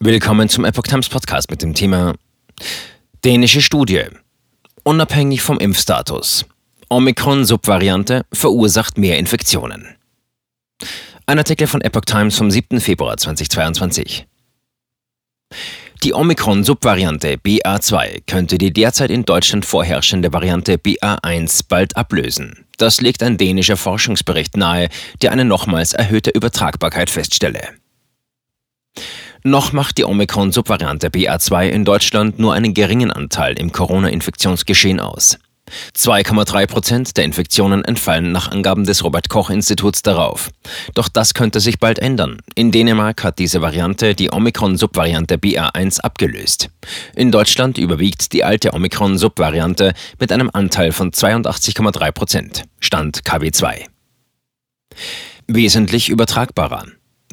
Willkommen zum Epoch Times Podcast mit dem Thema Dänische Studie. Unabhängig vom Impfstatus. Omikron-Subvariante verursacht mehr Infektionen. Ein Artikel von Epoch Times vom 7. Februar 2022. Die Omikron-Subvariante BA2 könnte die derzeit in Deutschland vorherrschende Variante BA1 bald ablösen. Das legt ein dänischer Forschungsbericht nahe, der eine nochmals erhöhte Übertragbarkeit feststelle. Noch macht die Omikron-Subvariante BA2 in Deutschland nur einen geringen Anteil im Corona-Infektionsgeschehen aus. 2,3 Prozent der Infektionen entfallen nach Angaben des Robert Koch Instituts darauf. Doch das könnte sich bald ändern. In Dänemark hat diese Variante die Omikron-Subvariante BA1 abgelöst. In Deutschland überwiegt die alte Omikron-Subvariante mit einem Anteil von 82,3 Prozent. Stand KW2. Wesentlich übertragbarer.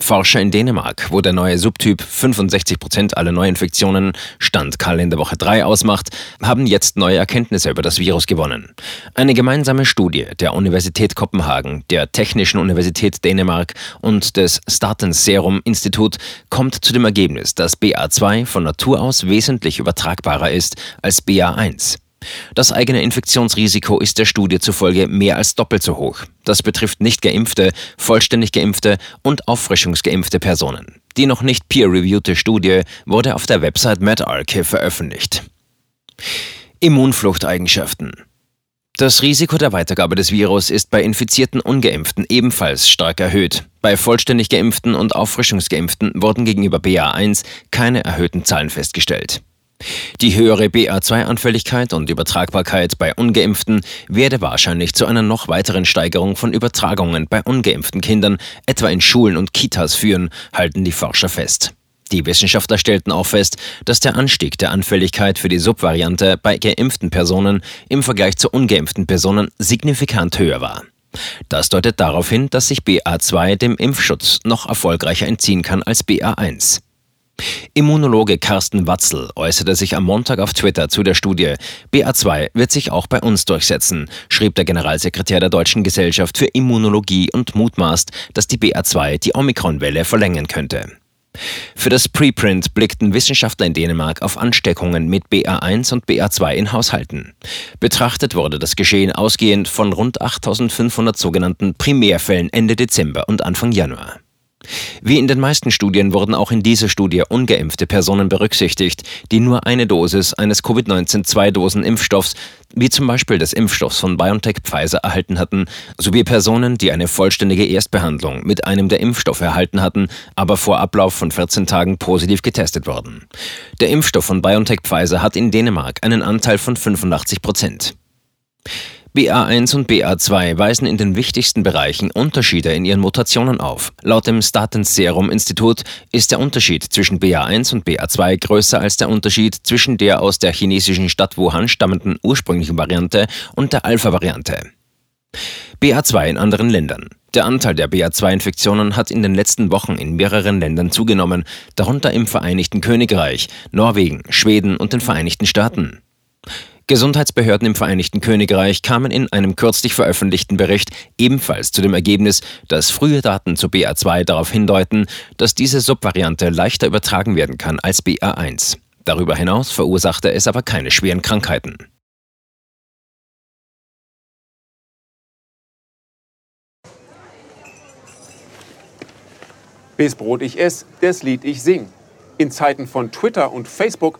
Forscher in Dänemark, wo der neue Subtyp 65 Prozent aller Neuinfektionen Stand Kalenderwoche 3 ausmacht, haben jetzt neue Erkenntnisse über das Virus gewonnen. Eine gemeinsame Studie der Universität Kopenhagen, der Technischen Universität Dänemark und des Statens Serum Institut kommt zu dem Ergebnis, dass BA2 von Natur aus wesentlich übertragbarer ist als BA1. Das eigene Infektionsrisiko ist der Studie zufolge mehr als doppelt so hoch. Das betrifft nicht geimpfte, vollständig geimpfte und auffrischungsgeimpfte Personen. Die noch nicht peer-reviewte Studie wurde auf der Website medRxiv veröffentlicht. Immunfluchteigenschaften das Risiko der Weitergabe des Virus ist bei infizierten Ungeimpften ebenfalls stark erhöht. Bei vollständig geimpften und auffrischungsgeimpften wurden gegenüber BA1 keine erhöhten Zahlen festgestellt. Die höhere BA2-Anfälligkeit und Übertragbarkeit bei ungeimpften werde wahrscheinlich zu einer noch weiteren Steigerung von Übertragungen bei ungeimpften Kindern, etwa in Schulen und Kitas führen, halten die Forscher fest. Die Wissenschaftler stellten auch fest, dass der Anstieg der Anfälligkeit für die Subvariante bei geimpften Personen im Vergleich zu ungeimpften Personen signifikant höher war. Das deutet darauf hin, dass sich BA2 dem Impfschutz noch erfolgreicher entziehen kann als BA1. Immunologe Carsten Watzel äußerte sich am Montag auf Twitter zu der Studie. BA2 wird sich auch bei uns durchsetzen, schrieb der Generalsekretär der Deutschen Gesellschaft für Immunologie und mutmaßt, dass die BA2 die Omikronwelle verlängern könnte. Für das Preprint blickten Wissenschaftler in Dänemark auf Ansteckungen mit BA1 und BA2 in Haushalten. Betrachtet wurde das Geschehen ausgehend von rund 8500 sogenannten Primärfällen Ende Dezember und Anfang Januar. Wie in den meisten Studien wurden auch in dieser Studie ungeimpfte Personen berücksichtigt, die nur eine Dosis eines Covid-19-2-Dosen-Impfstoffs, wie zum Beispiel des Impfstoffs von BioNTech Pfizer, erhalten hatten, sowie Personen, die eine vollständige Erstbehandlung mit einem der Impfstoffe erhalten hatten, aber vor Ablauf von 14 Tagen positiv getestet wurden. Der Impfstoff von BioNTech Pfizer hat in Dänemark einen Anteil von 85 Prozent. BA1 und BA2 weisen in den wichtigsten Bereichen Unterschiede in ihren Mutationen auf. Laut dem Statens Serum Institut ist der Unterschied zwischen BA1 und BA2 größer als der Unterschied zwischen der aus der chinesischen Stadt Wuhan stammenden ursprünglichen Variante und der Alpha-Variante. BA2 in anderen Ländern. Der Anteil der BA2-Infektionen hat in den letzten Wochen in mehreren Ländern zugenommen, darunter im Vereinigten Königreich, Norwegen, Schweden und den Vereinigten Staaten. Gesundheitsbehörden im Vereinigten Königreich kamen in einem kürzlich veröffentlichten Bericht ebenfalls zu dem Ergebnis, dass frühe Daten zu BA2 darauf hindeuten, dass diese Subvariante leichter übertragen werden kann als BA1. Darüber hinaus verursachte es aber keine schweren Krankheiten. Bis Brot ich ess, das Lied ich sing. In Zeiten von Twitter und Facebook